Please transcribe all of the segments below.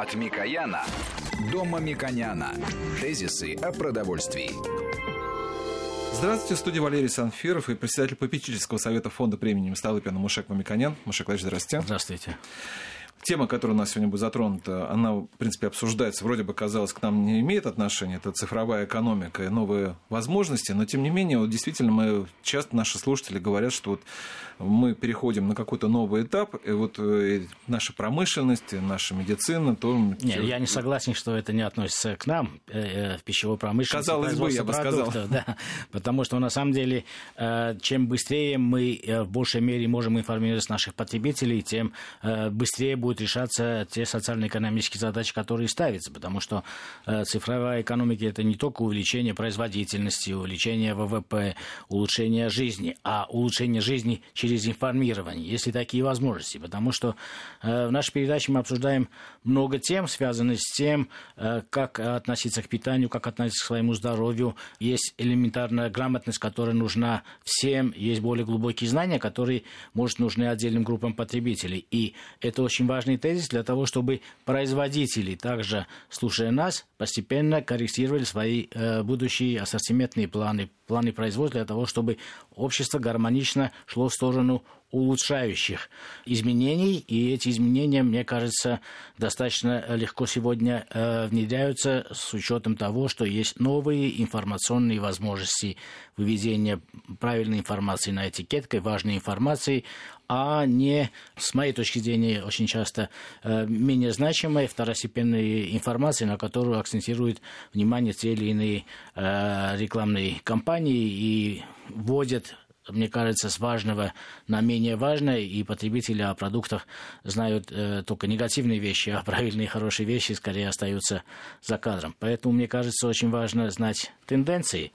От Микояна до Мамиконяна. Тезисы о продовольствии. Здравствуйте, в студии Валерий Санфиров и председатель попечительского совета фонда премии Столыпина Мушек Мамиконян. Мушек Владимирович, здравствуйте. Здравствуйте. Тема, которая у нас сегодня будет затронута, она, в принципе, обсуждается, вроде бы, казалось, к нам не имеет отношения. Это цифровая экономика и новые возможности. Но, тем не менее, вот, действительно, мы часто наши слушатели говорят, что вот мы переходим на какой-то новый этап, и вот э, наша промышленность, наша медицина, то... Нет, я не согласен, что это не относится к нам, э, в пищевой промышленности. Казалось бы, я бы сказал. Да, потому что, на самом деле, э, чем быстрее мы в большей мере можем информировать наших потребителей, тем быстрее будут решаться те социально-экономические задачи, которые ставятся, потому что цифровая экономика – это не только увеличение производительности, увеличение ВВП, улучшение жизни, а улучшение жизни через информирование, если такие возможности. Потому что э, в нашей передаче мы обсуждаем много тем, связанных с тем, э, как относиться к питанию, как относиться к своему здоровью. Есть элементарная грамотность, которая нужна всем, есть более глубокие знания, которые, может, нужны отдельным группам потребителей. И это очень важный тезис для того, чтобы производители, также слушая нас, постепенно корректировали свои э, будущие ассортиментные планы, планы производства для того, чтобы общество гармонично шло в сторону улучшающих изменений, и эти изменения, мне кажется, достаточно легко сегодня э, внедряются с учетом того, что есть новые информационные возможности выведения правильной информации на этикетке, важной информации, а не, с моей точки зрения, очень часто э, менее значимой второстепенной информации, на которую акцентирует внимание те или иные э, рекламные кампании и вводят мне кажется, с важного на менее важное, и потребители о продуктах знают э, только негативные вещи, а правильные хорошие вещи скорее остаются за кадром. Поэтому, мне кажется, очень важно знать тенденции,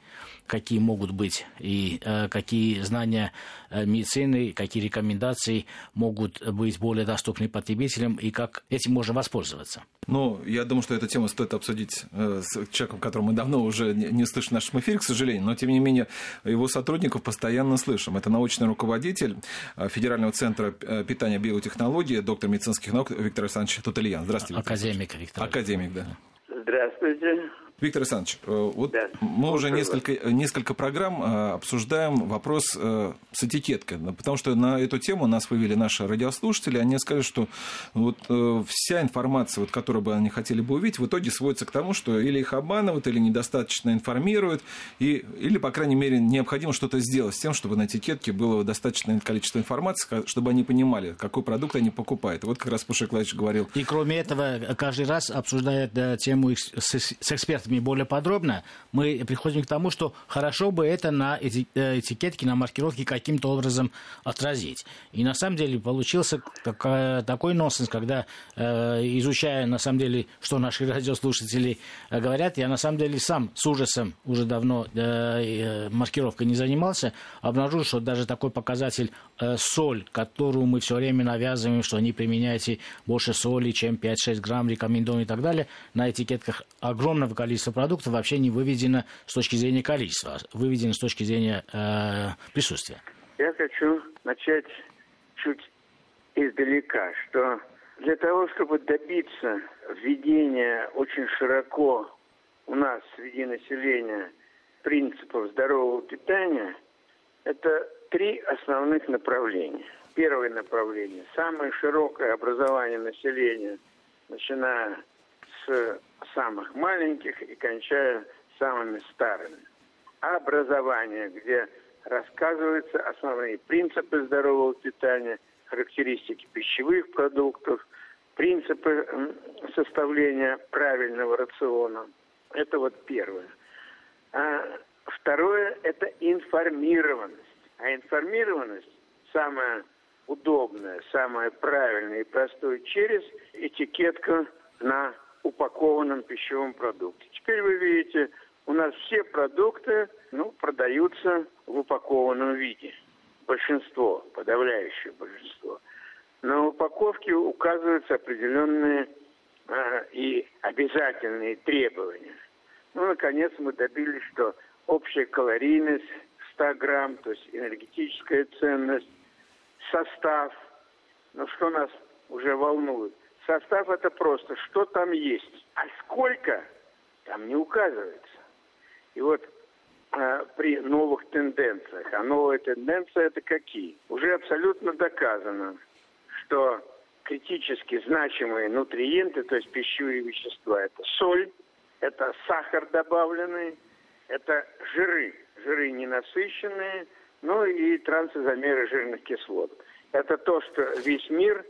какие могут быть, и э, какие знания э, медицины, какие рекомендации могут быть более доступны потребителям, и как этим можно воспользоваться. Ну, я думаю, что эту тему стоит обсудить э, с человеком, которого мы давно уже не слышим в нашем эфире, к сожалению, но, тем не менее, его сотрудников постоянно слышим. Это научный руководитель э, Федерального центра э, питания биотехнологии, доктор медицинских наук Виктор Александрович Тутельян. Здравствуйте. Академик Виктор. Академик, да. Здравствуйте. Виктор Александрович, э, вот да. мы уже несколько, несколько программ э, обсуждаем вопрос э, с этикеткой, потому что на эту тему нас вывели наши радиослушатели, они сказали, что вот вся информация, вот, которую бы они хотели бы увидеть, в итоге сводится к тому, что или их обманывают, или недостаточно информируют, и, или, по крайней мере, необходимо что-то сделать с тем, чтобы на этикетке было достаточное количество информации, чтобы они понимали, какой продукт они покупают. Вот как раз Пушек Владимирович говорил. И кроме этого, каждый раз обсуждает да, тему с, с экспертами экспертами более подробно, мы приходим к тому, что хорошо бы это на э, этикетке, на маркировке каким-то образом отразить. И на самом деле получился такой нонсенс, когда, э, изучая на самом деле, что наши радиослушатели э, говорят, я на самом деле сам с ужасом уже давно маркировкой не занимался, обнаружил, что даже такой показатель соль, которую мы все время навязываем, что не применяйте больше соли, чем 5-6 грамм, рекомендуем и так далее, на этикетках огромного количества количество продуктов вообще не выведено с точки зрения количества, а выведено с точки зрения э, присутствия. Я хочу начать чуть издалека, что для того, чтобы добиться введения очень широко у нас среди населения принципов здорового питания, это три основных направления. Первое направление – самое широкое образование населения, начиная с самых маленьких и кончая самыми старыми. Образование, где рассказываются основные принципы здорового питания, характеристики пищевых продуктов, принципы составления правильного рациона. Это вот первое. А второе – это информированность. А информированность самая удобная, самая правильная и простая через этикетку на упакованном пищевом продукте. Теперь вы видите, у нас все продукты ну, продаются в упакованном виде. Большинство, подавляющее большинство. На упаковке указываются определенные э, и обязательные требования. Ну, наконец, мы добились, что общая калорийность 100 грамм, то есть энергетическая ценность, состав. Но что нас уже волнует? Состав это просто, что там есть, а сколько там не указывается. И вот э, при новых тенденциях, а новые тенденции это какие? Уже абсолютно доказано, что критически значимые нутриенты, то есть пищевые вещества, это соль, это сахар добавленный, это жиры, жиры ненасыщенные, ну и трансизомеры жирных кислот. Это то, что весь мир,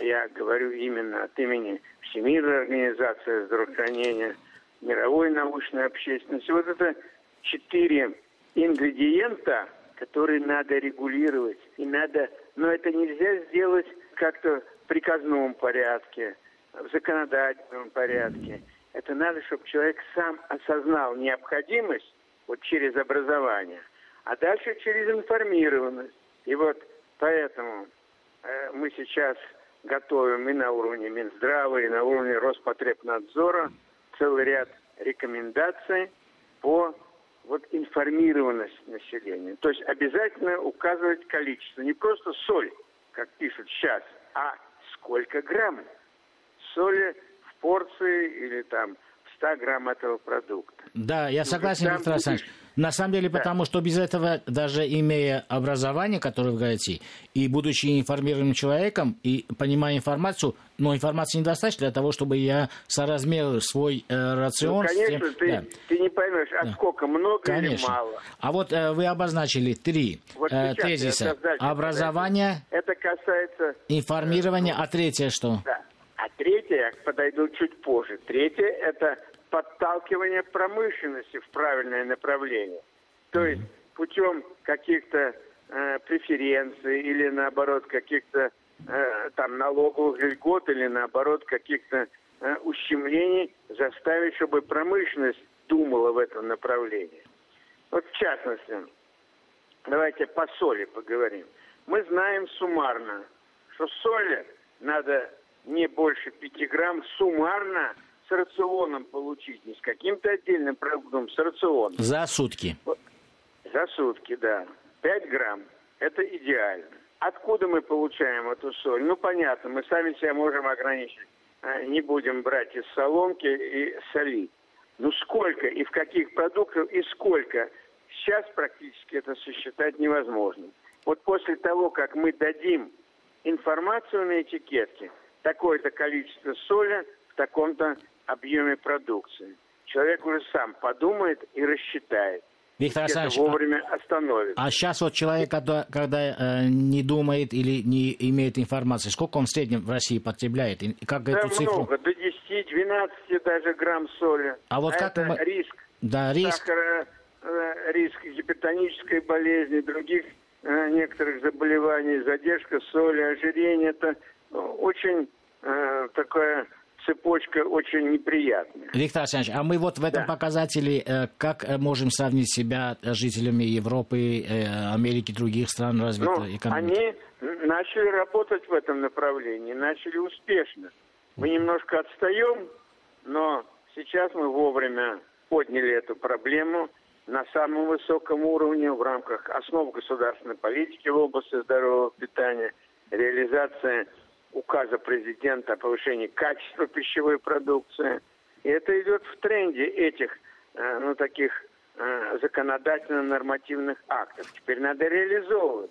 я говорю именно от имени Всемирной организации здравоохранения, мировой научной общественности, вот это четыре ингредиента, которые надо регулировать. И надо, но это нельзя сделать как-то в приказном порядке, в законодательном порядке. Это надо, чтобы человек сам осознал необходимость вот через образование, а дальше через информированность. И вот поэтому э, мы сейчас готовим и на уровне Минздрава, и на уровне Роспотребнадзора целый ряд рекомендаций по вот информированность населения. То есть обязательно указывать количество. Не просто соль, как пишут сейчас, а сколько грамм соли в порции или там 100 грамм этого продукта. Да, я согласен, Виктор Александрович. На самом деле, да. потому что без этого, даже имея образование, которое вы говорите, и будучи информированным человеком, и понимая информацию, но информации недостаточно для того, чтобы я соразмерил свой э, рацион. Ну, конечно, тем... ты, да. ты не поймешь, а да. сколько, много конечно. или мало. А вот э, вы обозначили три вот э, тезиса. Образование. Это касается... Информирование, э, а третье что? Да. А третье, я подойду чуть позже. Третье – это подталкивание промышленности в правильное направление. То есть путем каких-то э, преференций или наоборот каких-то э, там налоговых льгот или наоборот каких-то э, ущемлений заставить, чтобы промышленность думала в этом направлении. Вот в частности, давайте по соли поговорим. Мы знаем суммарно, что соли надо не больше 5 грамм суммарно с рационом получить, не с каким-то отдельным продуктом, с рационом. За сутки. За сутки, да. 5 грамм. Это идеально. Откуда мы получаем эту соль? Ну, понятно, мы сами себя можем ограничить. А, не будем брать из соломки и солить. Ну, сколько и в каких продуктах и сколько? Сейчас практически это сосчитать невозможно. Вот после того, как мы дадим информацию на этикетке, такое-то количество соли в таком-то объеме продукции. Человек уже сам подумает и рассчитает. Виктор Александрович, вовремя остановит. А сейчас вот человек, когда, когда э, не думает или не имеет информации, сколько он в среднем в России потребляет? И как да эту цифру? много, до 10-12 даже грамм соли. А вот а как это мы... риск, да, риск... сахара, э, риск гипертонической болезни, других э, некоторых заболеваний, задержка соли, ожирение, это очень э, такое цепочка очень неприятная. Виктор Александрович, а мы вот в этом да. показателе э, как э, можем сравнить себя с жителями Европы, э, Америки, других стран развитой ну, экономики? Они начали работать в этом направлении, начали успешно. Мы немножко отстаем, но сейчас мы вовремя подняли эту проблему на самом высоком уровне в рамках основ государственной политики в области здорового питания, реализация указа президента о повышении качества пищевой продукции. И это идет в тренде этих, э, ну, таких э, законодательно-нормативных актов. Теперь надо реализовывать.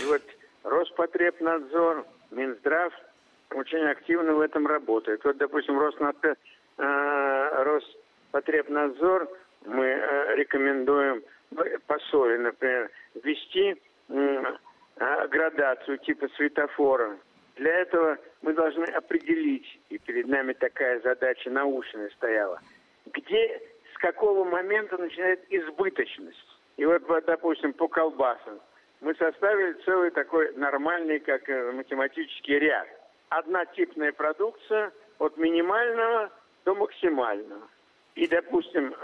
И вот Роспотребнадзор, Минздрав очень активно в этом работает. Вот, допустим, э, Роспотребнадзор мы рекомендуем по соли, например, ввести градацию типа светофора для этого мы должны определить, и перед нами такая задача научная стояла, где, с какого момента начинает избыточность. И вот, допустим, по колбасам мы составили целый такой нормальный, как э, математический ряд. Однотипная продукция от минимального до максимального. И, допустим,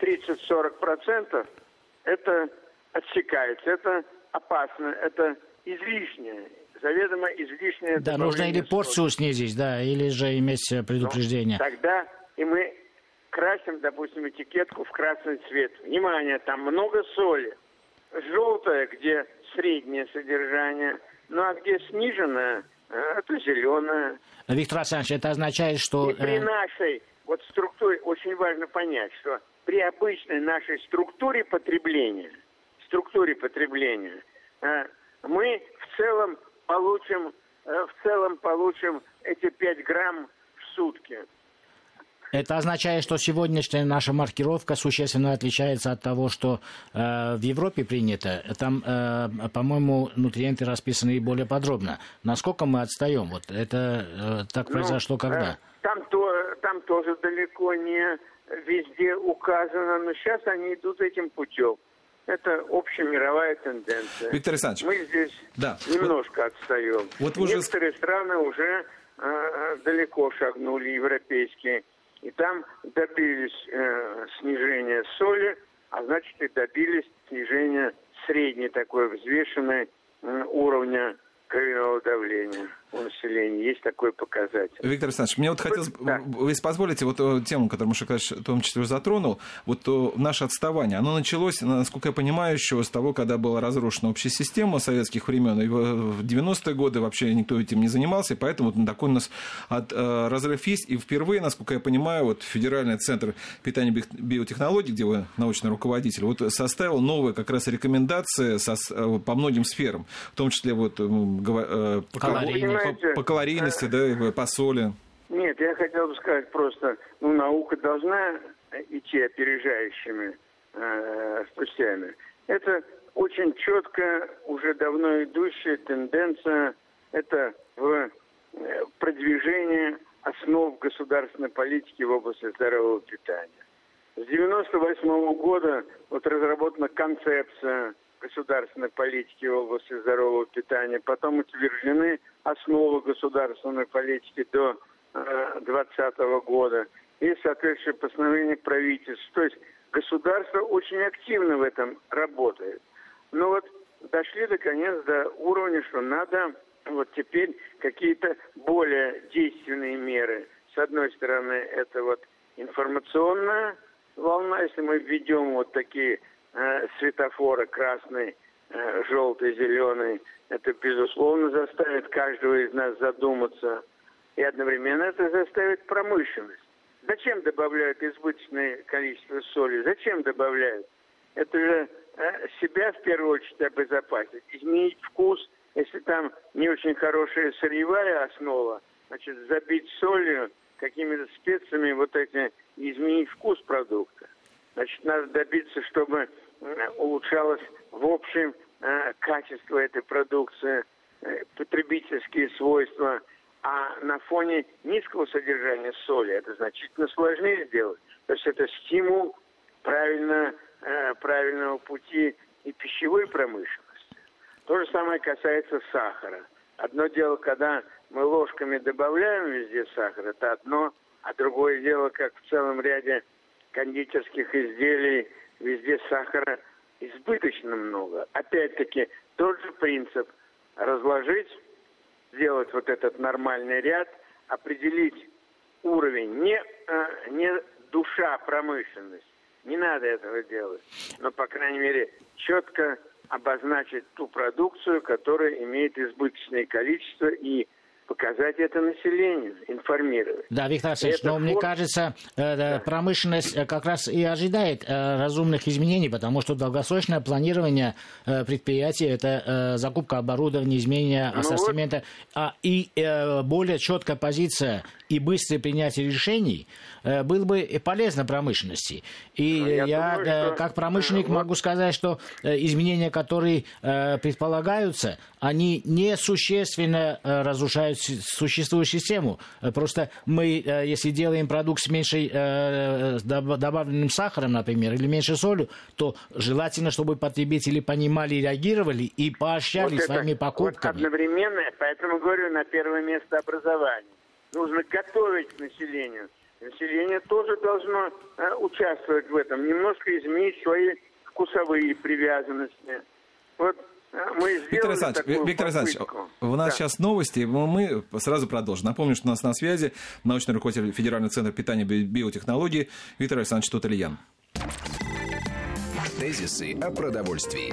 30-40% э, это отсекается, это опасно, это излишнее заведомо излишнее Да, нужно или порцию соли. снизить, да, или же иметь э, предупреждение. Ну, тогда и мы красим, допустим, этикетку в красный цвет. Внимание, там много соли. Желтая, где среднее содержание, ну а где сниженное, это зеленое. Виктор Александрович, это означает, что... И при нашей вот структуре очень важно понять, что при обычной нашей структуре потребления, структуре потребления, мы в целом получим, в целом получим эти 5 грамм в сутки. Это означает, что сегодняшняя наша маркировка существенно отличается от того, что э, в Европе принято. Там, э, по-моему, нутриенты расписаны более подробно. Насколько мы отстаем? Вот это э, так ну, произошло когда? Э, там, то, там тоже далеко не везде указано, но сейчас они идут этим путем. Это общемировая тенденция. Виктор Александрович. Мы здесь да. немножко вот, отстаем. Вот Некоторые же... страны уже э, далеко шагнули, европейские и там добились э, снижения соли, а значит и добились снижения средней такой взвешенной э, уровня кровяного давления у населения. Есть такой показатель. Виктор Александрович, мне вот хотелось, да. если позволите, вот э, тему, которую Маша в том числе затронул, вот э, наше отставание, оно началось, насколько я понимаю, еще с того, когда была разрушена общая система советских времен, и в 90-е годы вообще никто этим не занимался, и поэтому вот такой у нас от, э, разрыв есть, и впервые, насколько я понимаю, вот Федеральный центр питания биотехнологий, где вы научный руководитель, вот составил новые как раз рекомендации со, по многим сферам, в том числе вот по, по, по калорийности, да, по соли. Нет, я хотел бы сказать просто, ну, наука должна идти опережающими э, путями. Это очень четко, уже давно идущая тенденция, это в э, продвижении основ государственной политики в области здорового питания. С 1998 года вот разработана концепция государственной политики в области здорового питания, потом утверждены основы государственной политики до 2020 э, года и соответствующее постановление правительства. То есть государство очень активно в этом работает. Но вот дошли наконец до уровня, что надо вот теперь какие-то более действенные меры. С одной стороны, это вот информационная волна, если мы введем вот такие э, светофоры красный, э, желтый, зеленый, это, безусловно, заставит каждого из нас задуматься. И одновременно это заставит промышленность. Зачем добавляют избыточное количество соли? Зачем добавляют? Это же э, себя в первую очередь обезопасить, изменить вкус, если там не очень хорошая сырьевая основа, значит, забить солью, какими-то специями вот эти, изменить вкус продукта. Значит, надо добиться, чтобы улучшалось в общем э, качество этой продукции, э, потребительские свойства, а на фоне низкого содержания соли это значительно сложнее сделать. То есть это стимул правильно, э, правильного пути и пищевой промышленности. То же самое касается сахара. Одно дело, когда мы ложками добавляем везде сахар, это одно, а другое дело, как в целом ряде кондитерских изделий везде сахара избыточно много. Опять-таки, тот же принцип разложить, сделать вот этот нормальный ряд, определить уровень, не, а, не душа промышленность. Не надо этого делать. Но, по крайней мере, четко обозначить ту продукцию, которая имеет избыточное количество и показать это населению, информировать. Да, Виктор Алексеевич, но мне кажется, э, да. промышленность э, как раз и ожидает э, разумных изменений, потому что долгосрочное планирование предприятия – это закупка оборудования, изменение ну ассортимента, вот. а, и более четкая позиция и быстрое принятие решений было бы полезно промышленности. И ну, я, я думаю, что... как промышленник вот. могу сказать, что изменения, которые предполагаются, они несущественно разрушают существующую систему. Просто мы, э, если делаем продукт с меньшей э, добавленным сахаром, например, или меньше солью, то желательно, чтобы потребители понимали, реагировали и поощряли вот своими это, покупками. Вот одновременно, поэтому говорю, на первое место образование. Нужно готовить к населению. Население тоже должно э, участвовать в этом, немножко изменить свои вкусовые привязанности. Вот мы Виктор Александрович, Виктор Александрович, у нас да. сейчас новости, мы сразу продолжим. Напомню, что у нас на связи научный руководитель Федерального центра питания и биотехнологий Виктор Александрович Тутальян. Тезисы о продовольствии.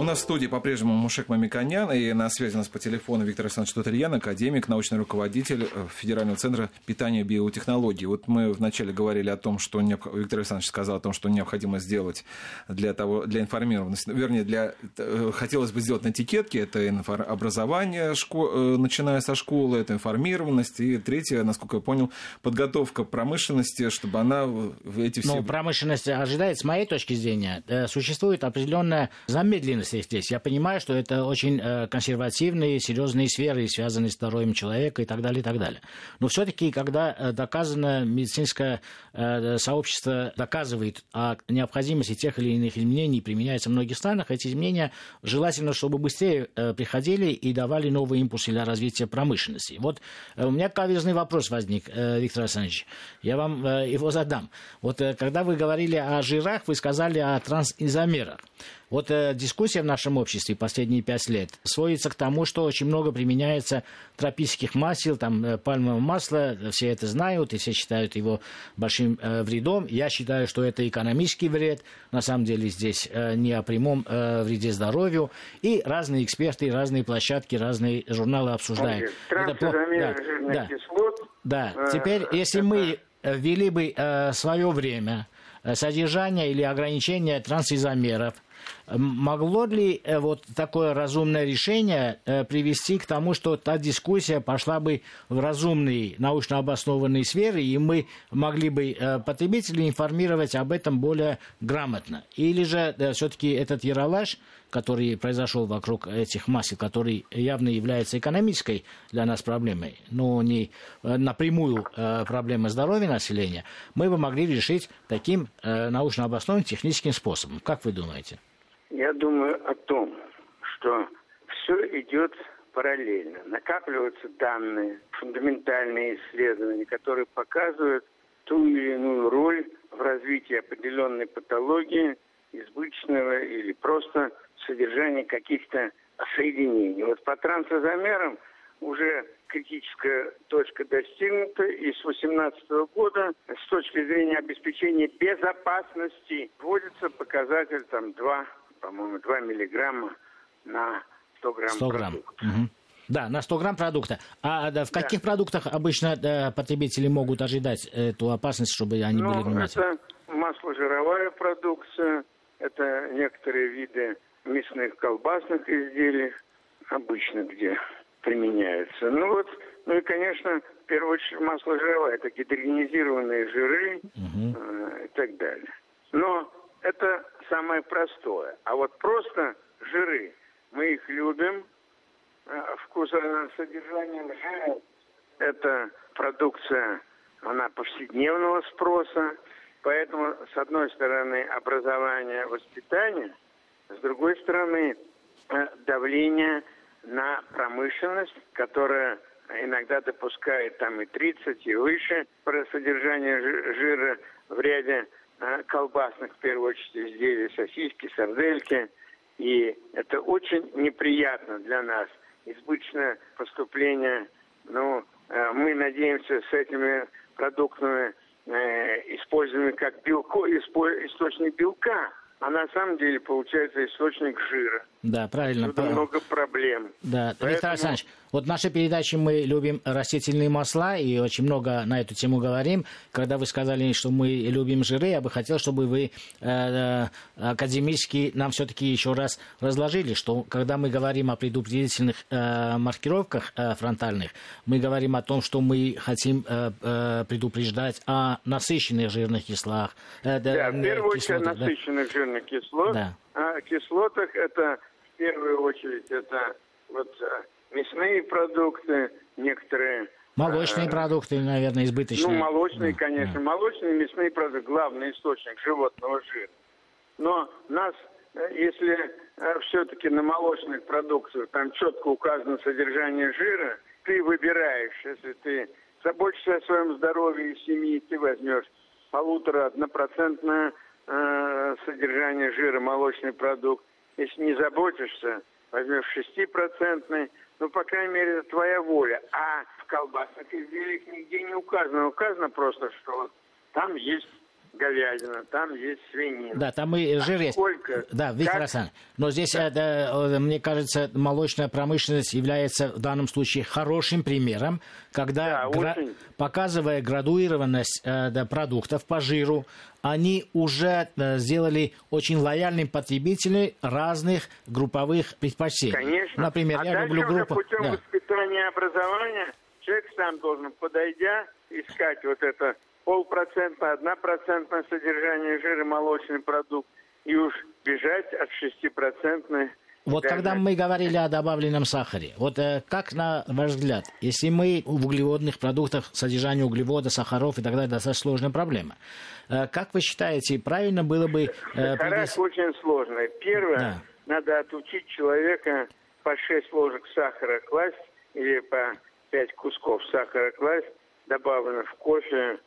У нас в студии по-прежнему Мушек Мамиконян, и на связи у нас по телефону Виктор Александрович Тутельян, академик, научный руководитель э, Федерального центра питания и биотехнологий. Вот мы вначале говорили о том, что Виктор Александрович сказал о том, что необходимо сделать для, того, для информированности, вернее, для, э, хотелось бы сделать на этикетке, это образование, э, начиная со школы, это информированность, и третье, насколько я понял, подготовка промышленности, чтобы она в эти все... Ну, промышленность ожидает, с моей точки зрения, существует определенная замедленность если здесь. Я понимаю, что это очень э, консервативные, серьезные сферы, связанные с здоровьем человека и так далее, и так далее. Но все-таки, когда э, доказано, медицинское э, сообщество доказывает о необходимости тех или иных изменений, применяется в многих странах, эти изменения желательно, чтобы быстрее приходили и давали новые импульсы для развития промышленности. Вот у меня каверзный вопрос возник, Виктор Александрович. Я вам его задам. Вот когда вы говорили о жирах, вы сказали о трансизомерах. Вот э, дискуссия в нашем обществе последние пять лет сводится к тому, что очень много применяется тропических масел, там э, пальмового масла, все это знают и все считают его большим э, вредом. Я считаю, что это экономический вред, на самом деле здесь э, не о прямом э, вреде здоровью. И разные эксперты, разные площадки, разные журналы обсуждают. Это да, да. Кислот, да. Э, Теперь, если это... мы ввели бы э, свое время э, содержание или ограничение трансизомеров – Могло ли э, вот такое разумное решение э, привести к тому, что та дискуссия пошла бы в разумные, научно обоснованные сферы, и мы могли бы э, потребителей информировать об этом более грамотно? Или же все-таки этот яролаж, который произошел вокруг этих масел, который явно является экономической для нас проблемой, но не напрямую проблемой здоровья населения, мы бы могли решить таким научно обоснованным техническим способом. Как вы думаете? Я думаю о том, что все идет параллельно. Накапливаются данные, фундаментальные исследования, которые показывают ту или иную роль в развитии определенной патологии, избыточного или просто содержания каких-то соединений. Вот по трансозомерам уже критическая точка достигнута, и с 2018 года с точки зрения обеспечения безопасности вводится показатель там 2 по-моему, 2 миллиграмма на 100 грамм 100 грамм. Угу. Да, на 100 грамм продукта. А в каких да. продуктах обычно да, потребители могут ожидать эту опасность, чтобы они ну, были внимательны? Это масло-жировая продукция, это некоторые виды мясных колбасных изделий, обычно где применяются. Ну вот, ну и, конечно, в первую очередь масло жировое, это гидрогенизированные жиры угу. э, и так далее. Но это самое простое. А вот просто жиры, мы их любим, а, вкусосодержанием жира это продукция, она повседневного спроса, поэтому, с одной стороны, образование, воспитание, с другой стороны, э, давление на промышленность, которая иногда допускает там и 30, и выше про содержание жира в ряде колбасных, в первую очередь, изделий, сосиски, сардельки. И это очень неприятно для нас. Избыточное поступление, ну, э, мы надеемся с этими продуктами, э, используемыми как белко, источник белка, а на самом деле получается источник жира. Да, правильно. Тут много проблем. Да, Поэтому... Виктор Александрович, вот в нашей передаче мы любим растительные масла и очень много на эту тему говорим. Когда вы сказали, что мы любим жиры, я бы хотел, чтобы вы э, э академически нам все-таки еще раз разложили, что когда мы говорим о предупредительных э, маркировках э, фронтальных, мы говорим о том, что мы хотим э, э, предупреждать о насыщенных жирных кислах. Э, да, в первую очередь о насыщенных да. жирных кислот. Да. О кислотах это первую очередь это вот э, мясные продукты, некоторые... Молочные э, продукты, наверное, избыточные. Ну, молочные, конечно. Да. Молочные, мясные продукты, главный источник животного жира. Но нас, э, если все-таки на молочных продуктах там четко указано содержание жира, ты выбираешь, если ты заботишься о своем здоровье и семье, ты возьмешь полутора-однопроцентное э, содержание жира молочный продукт. Если не заботишься, возьмешь шестипроцентный, ну, по крайней мере, это твоя воля. А в колбасных изделиях нигде не указано. Указано просто, что там есть говядина, там есть свинина. Да, там и а жир есть. Сколько? Да, Виктор Александрович. Но здесь, да. это, мне кажется, молочная промышленность является в данном случае хорошим примером, когда, да, гра... показывая градуированность э, да, продуктов по жиру, они уже э, сделали очень лояльным потребителей разных групповых предпочтений. Конечно. Например, а я люблю группу... путем да. воспитания и образования человек сам должен, подойдя, искать вот это полпроцента, одна процентное содержание жира молочный продукт, и уж бежать от шестипроцентной вот когда мы говорили о добавленном сахаре, вот э, как на ваш взгляд, если мы в углеводных продуктах содержание углевода, сахаров и так далее, достаточно сложная проблема. Э, как вы считаете, правильно было бы... Э, привез... очень сложно. Первое, да. надо отучить человека по 6 ложек сахара класть или по 5 кусков сахара класть, добавлено в кофе,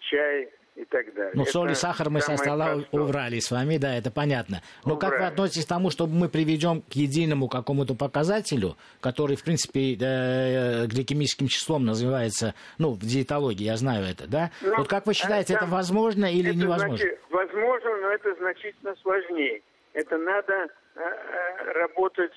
чай и так далее. Ну, соль и сахар мы со стола простое. убрали с вами, да, это понятно. Но убрали. как вы относитесь к тому, чтобы мы приведем к единому какому-то показателю, который, в принципе, э, гликемическим числом называется, ну, в диетологии, я знаю это, да? Ну, вот как вы считаете, это, это возможно или это невозможно? Значит, возможно, но это значительно сложнее. Это надо э, э работать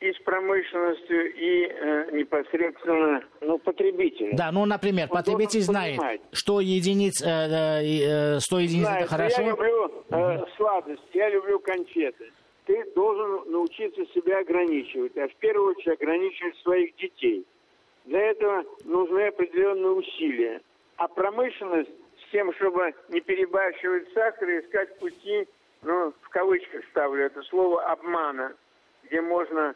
и с промышленностью, и э, непосредственно ну, потребителем. Да, ну, например, Он потребитель знает, понимать. что единиц, э, э, 100 единиц знает, это хорошо. Я люблю э, сладости, я люблю конфеты. Ты должен научиться себя ограничивать, а в первую очередь ограничивать своих детей. Для этого нужны определенные усилия. А промышленность с тем, чтобы не перебарщивать сахар и искать пути, ну, в кавычках ставлю это слово, обмана, где можно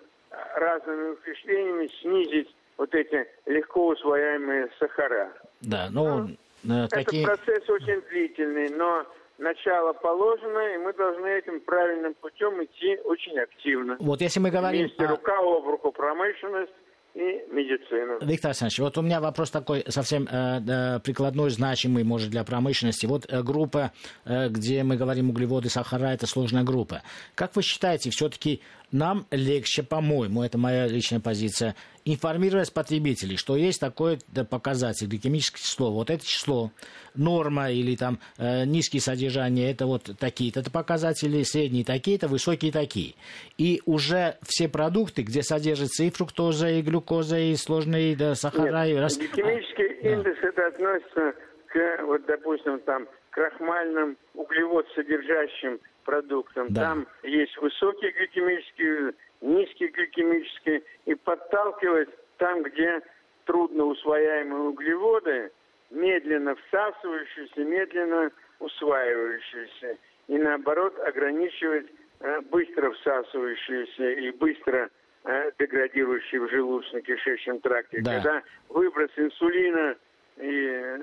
разными впечатлениями снизить вот эти легко усвояемые сахара. Да, ну, ну такие... Этот процесс очень длительный, но начало положено, и мы должны этим правильным путем идти очень активно. Вот если мы говорим... Вместе рука об руку промышленность, и медицину. Виктор Александрович, вот у меня вопрос такой совсем э, прикладной, значимый, может, для промышленности. Вот э, группа, э, где мы говорим углеводы, сахара, это сложная группа. Как вы считаете, все-таки нам легче, по-моему, это моя личная позиция, информировать потребителей, что есть такой показатель, гликемическое число. Вот это число, норма или там э, низкие содержания, это вот такие-то показатели, средние такие-то, высокие такие. И уже все продукты, где содержится и фруктоза, и глюкоза, и сложные да, сахара. Нет, и... Гликемический а, индекс да. это относится к, вот, допустим, там, крахмальным углевод содержащим продуктам. Да. Там есть высокие гликемические, низкие гликемические, и подталкивать там, где трудно усвояемые углеводы, медленно всасывающиеся, медленно усваивающиеся. И наоборот, ограничивать э, быстро всасывающиеся и быстро э, деградирующие в желудочно-кишечном тракте. Да. Когда выброс инсулина, и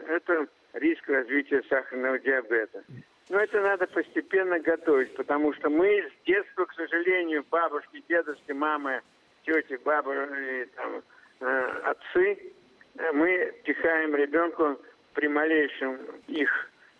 это риск развития сахарного диабета. Но это надо постепенно готовить, потому что мы с детства, к сожалению, бабушки, дедушки, мамы, тети, бабы и там, э, отцы, э, мы пихаем ребенку при малейшем их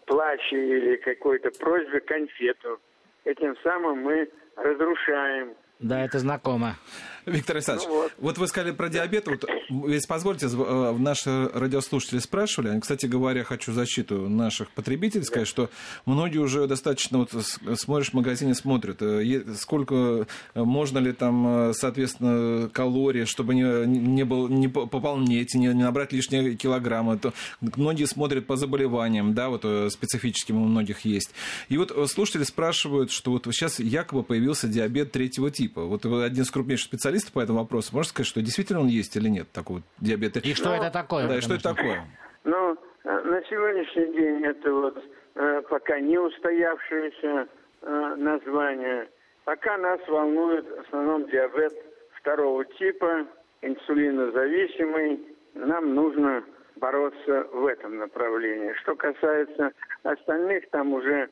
плаче или какой-то просьбе конфету. Этим самым мы разрушаем да, это знакомо. Виктор Александрович, ну, вот. вот вы сказали про диабет. Вот, если позвольте, э, наши радиослушатели спрашивали. Кстати говоря, хочу защиту наших потребителей сказать, что многие уже достаточно, вот смотришь в магазине, смотрят, э, сколько, э, можно ли там, соответственно, калорий, чтобы не, не, был, не пополнеть, не, не набрать лишние килограммы. То многие смотрят по заболеваниям, да, вот специфическим у многих есть. И вот слушатели спрашивают, что вот сейчас якобы появился диабет третьего типа типа? Вот вы один из крупнейших специалистов по этому вопросу. Можете сказать, что действительно он есть или нет, такой диабет? И что ну, это такое? Да, и что это такое? Ну, э, на сегодняшний день это вот э, пока не устоявшееся э, название. Пока нас волнует в основном диабет второго типа, инсулинозависимый. Нам нужно бороться в этом направлении. Что касается остальных, там уже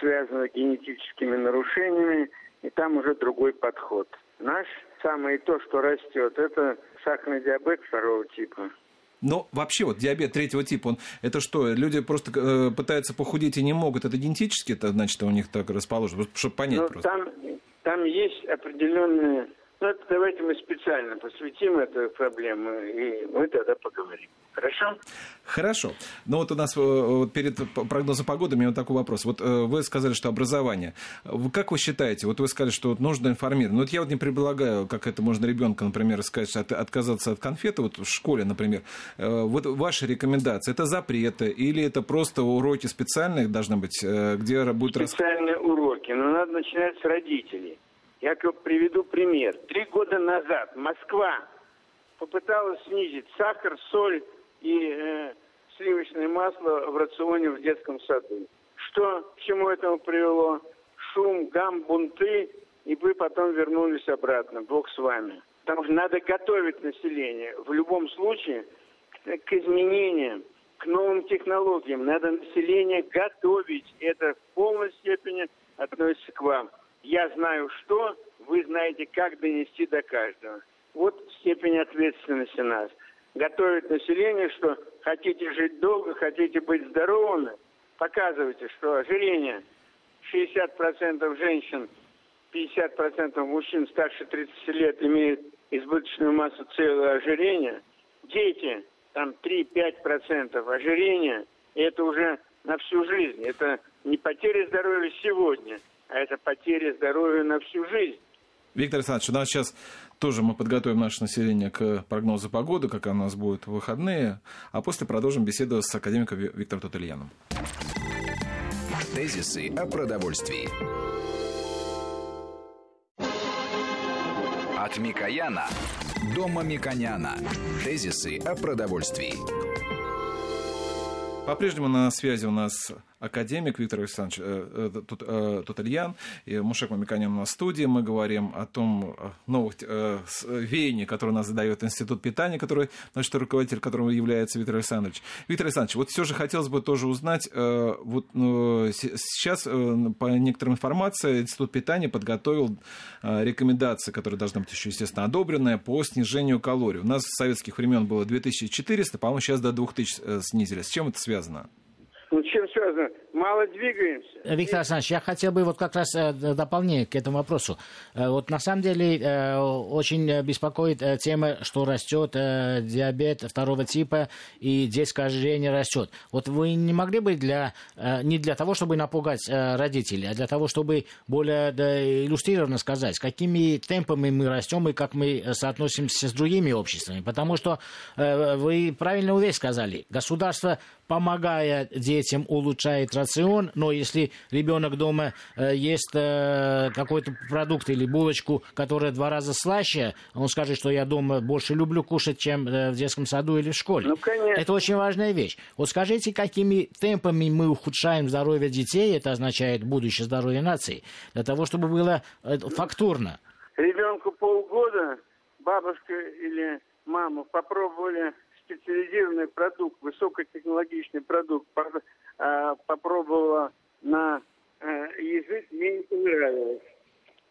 связано с генетическими нарушениями и там уже другой подход. Наш самое то, что растет, это сахарный диабет второго типа. Но вообще вот диабет третьего типа, он, это что, люди просто э, пытаются похудеть и не могут, это генетически, это значит, у них так расположено, чтобы понять ну, просто. Там, там есть определенные Ну, это давайте мы специально посвятим эту проблему, и мы тогда поговорим. Хорошо? Хорошо. Ну вот у нас э, перед прогнозом погоды у меня вот такой вопрос. Вот э, вы сказали, что образование. Как вы считаете, вот вы сказали, что вот нужно информировать. Ну вот я вот не предлагаю, как это можно ребенка, например, сказать, от, отказаться от конфеты, вот в школе, например. Э, вот ваши рекомендации, это запреты или это просто уроки специальные должны быть, где будет... Специальные рас... уроки, но надо начинать с родителей. Я приведу пример. Три года назад Москва попыталась снизить сахар, соль и э, сливочное масло в рационе в детском саду. Что к чему этому привело? Шум, гам, бунты, и вы потом вернулись обратно. Бог с вами. Потому что надо готовить население. В любом случае к, к изменениям, к новым технологиям надо население готовить. Это в полной степени относится к вам. Я знаю что, вы знаете, как донести до каждого. Вот степень ответственности нас. Готовить население, что хотите жить долго, хотите быть здоровыми, показывайте, что ожирение 60% женщин, 50% мужчин старше 30 лет имеют избыточную массу целого ожирения. Дети, там 3-5% ожирения, и это уже на всю жизнь. Это не потеря здоровья сегодня – а это потеря здоровья на всю жизнь. Виктор Александрович, у нас сейчас тоже мы подготовим наше население к прогнозу погоды, как у нас будет в выходные, а после продолжим беседу с академиком Виктором Тутельяном. Тезисы о продовольствии. От Микояна до Мамиконяна. Тезисы о продовольствии. По-прежнему на связи у нас академик Виктор Александрович э, э, э, Тутельян и Мушек Мамиканян на студии. Мы говорим о том новых веяниях, которые у нас задает Институт питания, который, значит, руководитель которого является Виктор Александрович. Виктор Александрович, вот все же хотелось бы тоже узнать, вот ну, сейчас по некоторым информации Институт питания подготовил рекомендации, которые должны быть еще, естественно, одобренные по снижению калорий. У нас с советских времен было 2400, по-моему, сейчас до 2000 снизились. С чем это связано? Чем связано? Мало двигаемся. Виктор Александрович, я хотел бы вот как раз э, дополнение к этому вопросу. Э, вот на самом деле э, очень беспокоит тема, что растет диабет второго типа и детское ожирение растет. Вот вы не могли бы для, не для того, чтобы напугать родителей, а для того, чтобы более иллюстрированно сказать, какими темпами мы растем и как мы соотносимся с другими обществами. Потому что вы правильно вещь сказали. Государство помогая детям, улучшает рацион, но если ребенок дома э, ест э, какой-то продукт или булочку, которая два раза слаще, он скажет, что я дома больше люблю кушать, чем э, в детском саду или в школе. Ну, конечно. Это очень важная вещь. Вот скажите, какими темпами мы ухудшаем здоровье детей, это означает будущее здоровье нации, для того, чтобы было фактурно. Ребенку полгода бабушка или мама попробовали специализированный продукт, высокотехнологичный продукт а, попробовала на а, язык, мне не понравилось.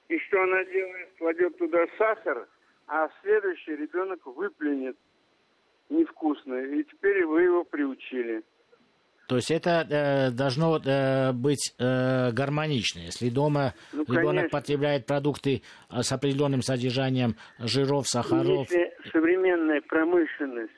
И что она делает? Кладет туда сахар, а следующий ребенок выплюнет невкусно. И теперь вы его приучили. То есть это э, должно э, быть э, гармонично. Если дома ну, ребенок потребляет продукты э, с определенным содержанием жиров, сахаров. Если современная промышленность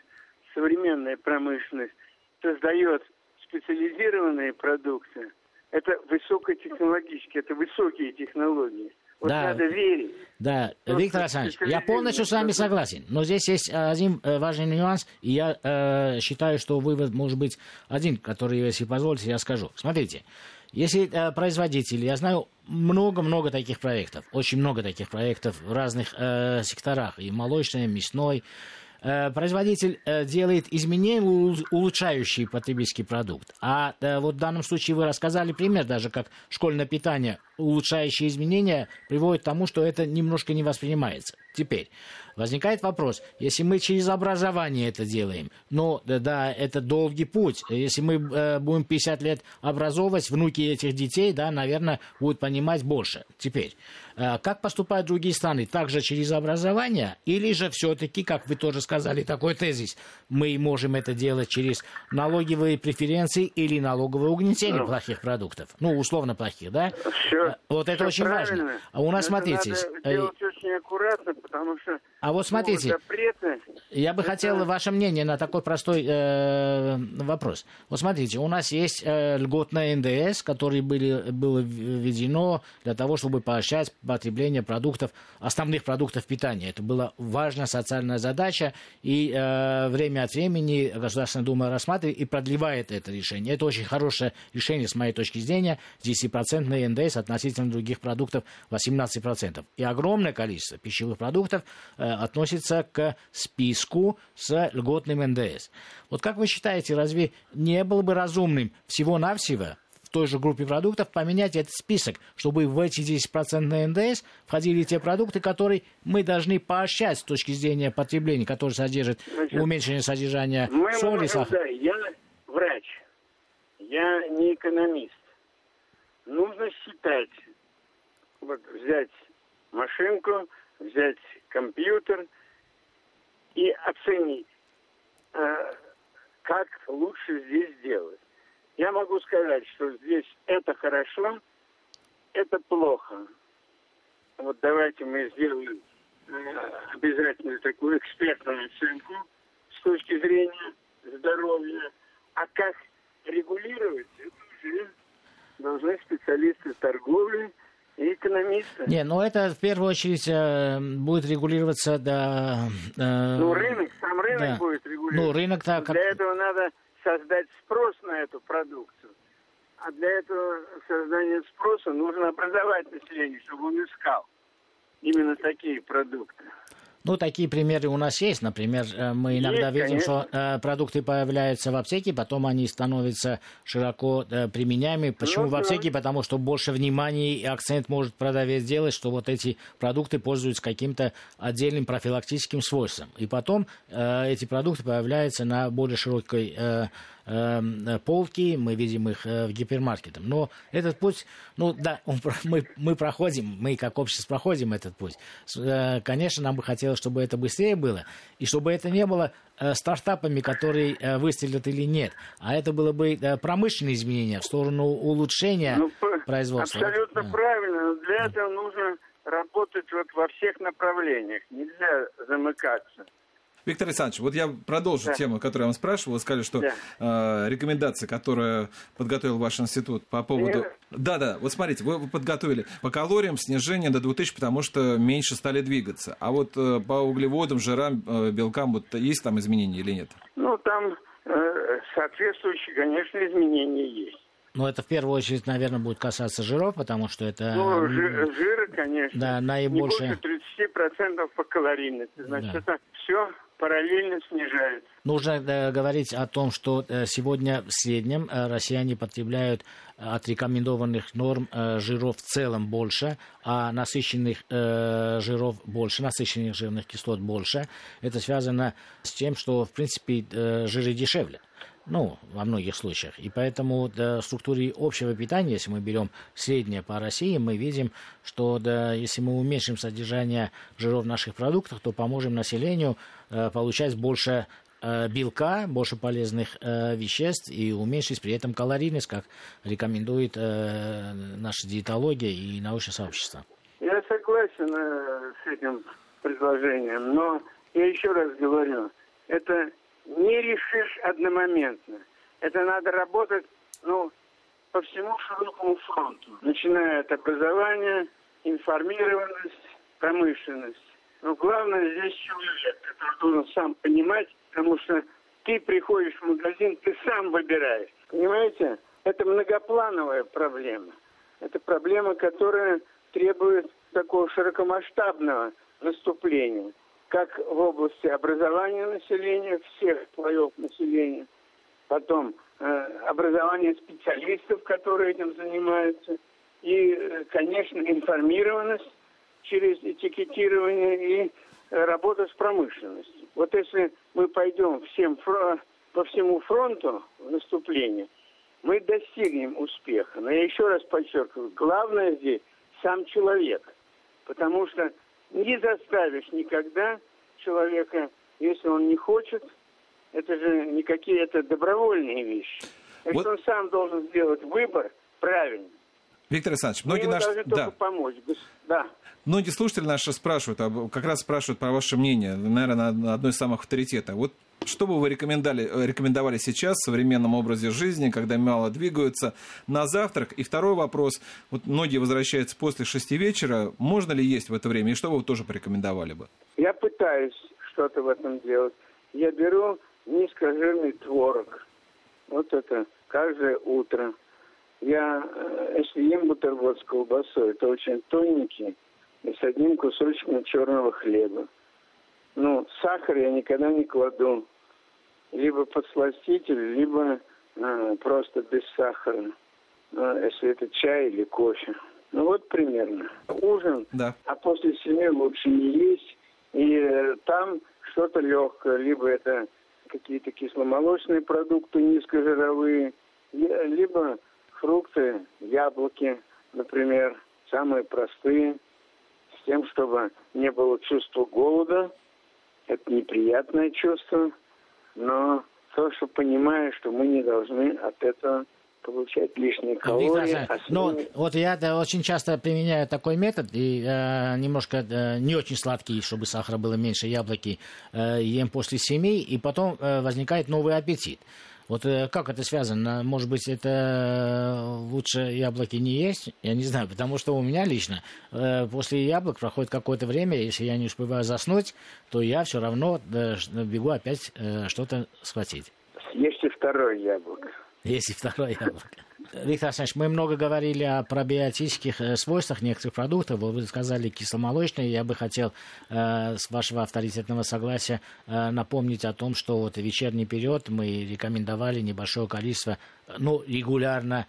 современная промышленность создает специализированные продукты, это высокотехнологические, это высокие технологии. Вот да, надо верить. Да, То, Виктор Александрович, я полностью с вами согласен. Но здесь есть один э, важный нюанс, и я э, считаю, что вывод может быть один, который, если позволите, я скажу. Смотрите, если э, производители, я знаю много-много таких проектов, очень много таких проектов в разных э, секторах, и молочной, и мясной, Э, производитель э, делает изменения, улучшающие потребительский продукт. А э, вот в данном случае вы рассказали пример, даже как школьное питание, улучшающие изменения приводят к тому, что это немножко не воспринимается. Теперь, Возникает вопрос, если мы через образование это делаем, ну, да, это долгий путь. Если мы э, будем 50 лет образовывать, внуки этих детей, да, наверное, будут понимать больше. Теперь, э, как поступают другие страны? Также через образование? Или же все-таки, как вы тоже сказали, такой тезис. Мы можем это делать через налоговые преференции или налоговое угнетение ну, плохих продуктов. Ну, условно плохих, да? Все, вот это очень правильно. важно. А у нас, это смотрите... Надо э, делать очень аккуратно, потому что... А вот смотрите, запреты, я бы это... хотел ваше мнение на такой простой э, вопрос. Вот смотрите, у нас есть э, льготная НДС, который были, было введено для того, чтобы поощрять потребление продуктов, основных продуктов питания. Это была важная социальная задача, и э, время от времени Государственная Дума рассматривает и продлевает это решение. Это очень хорошее решение, с моей точки зрения. 10% НДС относительно других продуктов 18%. И огромное количество пищевых продуктов э, относится к списку с льготным НДС. Вот как вы считаете, разве не было бы разумным всего-навсего той же группе продуктов поменять этот список, чтобы в эти 10% НДС входили те продукты, которые мы должны поощрять с точки зрения потребления, которые содержат Значит, уменьшение содержания мы соли, сахара. Да, я врач, я не экономист. Нужно считать, вот взять машинку, взять компьютер и оценить, э, как лучше здесь сделать. Я могу сказать, что здесь это хорошо, это плохо. Вот давайте мы сделаем э, обязательно такую экспертную оценку с точки зрения здоровья. А как регулировать, это уже должны специалисты торговли и экономисты. Не, но это в первую очередь э, будет регулироваться до... Э, ну, рынок, сам рынок да. будет регулироваться. Ну, рынок-то... Как... Для этого надо создать спрос на эту продукцию. А для этого создания спроса нужно образовать население, чтобы он искал именно такие продукты. Ну, такие примеры у нас есть. Например, э, мы иногда есть, видим, конечно. что э, продукты появляются в аптеке, потом они становятся широко э, применяемыми. Почему ну, в аптеке? Да. Потому что больше внимания и акцент может продавец делать, что вот эти продукты пользуются каким-то отдельным профилактическим свойством. И потом эти продукты появляются на более широкой полки, мы видим их э, в гипермаркетах. Но этот путь, ну да, он, мы, мы проходим, мы как общество проходим этот путь. Э, конечно, нам бы хотелось, чтобы это быстрее было, и чтобы это не было стартапами, которые выстрелят или нет, а это было бы промышленные изменения в сторону улучшения ну, производства. Абсолютно да. правильно, но для этого нужно работать вот во всех направлениях, нельзя замыкаться. Виктор Александрович, вот я продолжу да. тему, которую я вам спрашивал. Вы сказали, что да. э, рекомендация, которую подготовил ваш институт по поводу... Да-да, вот смотрите, вы, подготовили по калориям снижение до 2000, потому что меньше стали двигаться. А вот э, по углеводам, жирам, э, белкам, вот есть там изменения или нет? Ну, там э, соответствующие, конечно, изменения есть. Ну, это в первую очередь, наверное, будет касаться жиров, потому что это... Ну, жир, жиры, конечно. Да, наибольшее... Не больше 30% по калорийности. Значит, да. это все параллельно снижается. Нужно э, говорить о том, что э, сегодня в среднем э, россияне потребляют э, от рекомендованных норм э, жиров в целом больше, а насыщенных э, жиров больше, насыщенных жирных кислот больше. Это связано с тем, что, в принципе, жиры дешевле. Ну, во многих случаях. И поэтому в структуре общего питания, если мы берем среднее по России, мы видим, что да, если мы уменьшим содержание жиров в наших продуктах, то поможем населению э, получать больше э, белка, больше полезных э, веществ и уменьшить при этом калорийность, как рекомендует э, наша диетология и научное сообщество. Я согласен э, с этим предложением, но я еще раз говорю, это не решишь одномоментно. Это надо работать, ну, по всему широкому фронту, начиная от образования, информированность, промышленность. Но главное здесь человек, который должен сам понимать, потому что ты приходишь в магазин, ты сам выбираешь. Понимаете? Это многоплановая проблема. Это проблема, которая требует такого широкомасштабного наступления как в области образования населения, всех слоев населения, потом э, образование специалистов, которые этим занимаются, и, э, конечно, информированность через этикетирование и э, работа с промышленностью. Вот если мы пойдем всем по всему фронту в наступление, мы достигнем успеха. Но я еще раз подчеркиваю, главное здесь сам человек. Потому что не заставишь никогда человека если он не хочет, это же никакие, это добровольные вещи. Значит, вот... он сам должен сделать выбор правильный. Виктор Александрович, многие наши... должны да. помочь. Да. Многие слушатели наши спрашивают, как раз спрашивают про ваше мнение, наверное, на одно из самых авторитетов. Вот что бы вы рекомендовали, э, рекомендовали сейчас в современном образе жизни, когда мало двигаются, на завтрак? И второй вопрос. Вот многие возвращаются после шести вечера. Можно ли есть в это время? И что вы тоже порекомендовали бы? Я пытаюсь что-то в этом делать. Я беру низкожирный творог. Вот это каждое утро. Я, э, если ем бутерброд с колбасой, это очень тоненький и с одним кусочком черного хлеба. Ну, сахар я никогда не кладу. Либо подсластитель, либо э, просто без сахара. Э, если это чай или кофе. Ну вот примерно. Ужин, да. а после семи лучше не есть. И э, там что-то легкое, либо это какие-то кисломолочные продукты низкожировые, либо фрукты, яблоки, например, самые простые, с тем, чтобы не было чувства голода. Это неприятное чувство, но то, что понимаю, что мы не должны от этого получать лишние калории. А ну, вот я да, очень часто применяю такой метод, и э, немножко э, не очень сладкий, чтобы сахара было меньше, яблоки э, ем после семи, и потом э, возникает новый аппетит. Вот э, как это связано? Может быть, это э, лучше яблоки не есть? Я не знаю, потому что у меня лично э, после яблок проходит какое-то время, если я не успеваю заснуть, то я все равно бегу опять что-то схватить. Съешьте второе яблоко. Если второе яблоко. Виктор Александрович, мы много говорили о пробиотических э, свойствах некоторых продуктов. Вы сказали кисломолочные. Я бы хотел, э, с вашего авторитетного согласия, э, напомнить о том, что вот в вечерний период мы рекомендовали небольшое количество, ну, регулярно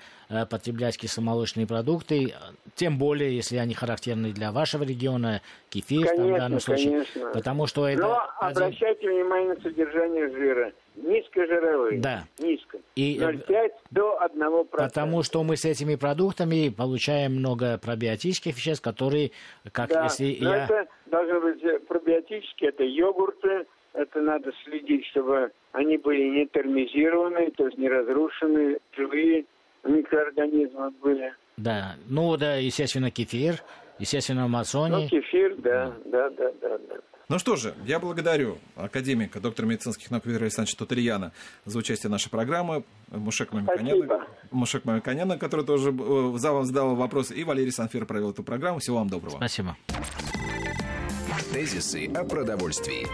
потреблять кисломолочные продукты, тем более, если они характерны для вашего региона, кефир конечно, там, в данном случае. Конечно. Потому что это... Но обращайте внимание на содержание жира низкожировые. Да. Низко. И 0,5 до 1%. Потому что мы с этими продуктами получаем много пробиотических веществ, которые, как да, если но я... это должны быть э, пробиотические, это йогурты, это надо следить, чтобы они были не термизированы, то есть не разрушены, живые микроорганизмы были. Да, ну да, естественно, кефир, естественно, мацони. Ну, кефир, да, да, да, да. да. Ну что же, я благодарю академика, доктора медицинских наук Виктора Александровича Тутырьяна за участие в нашей программе, Мушек Мамиканяна, Мушек Мамиканяна, который тоже э, за вам задал вопрос, и Валерий Санфир провел эту программу. Всего вам доброго. Спасибо. Тезисы о продовольствии.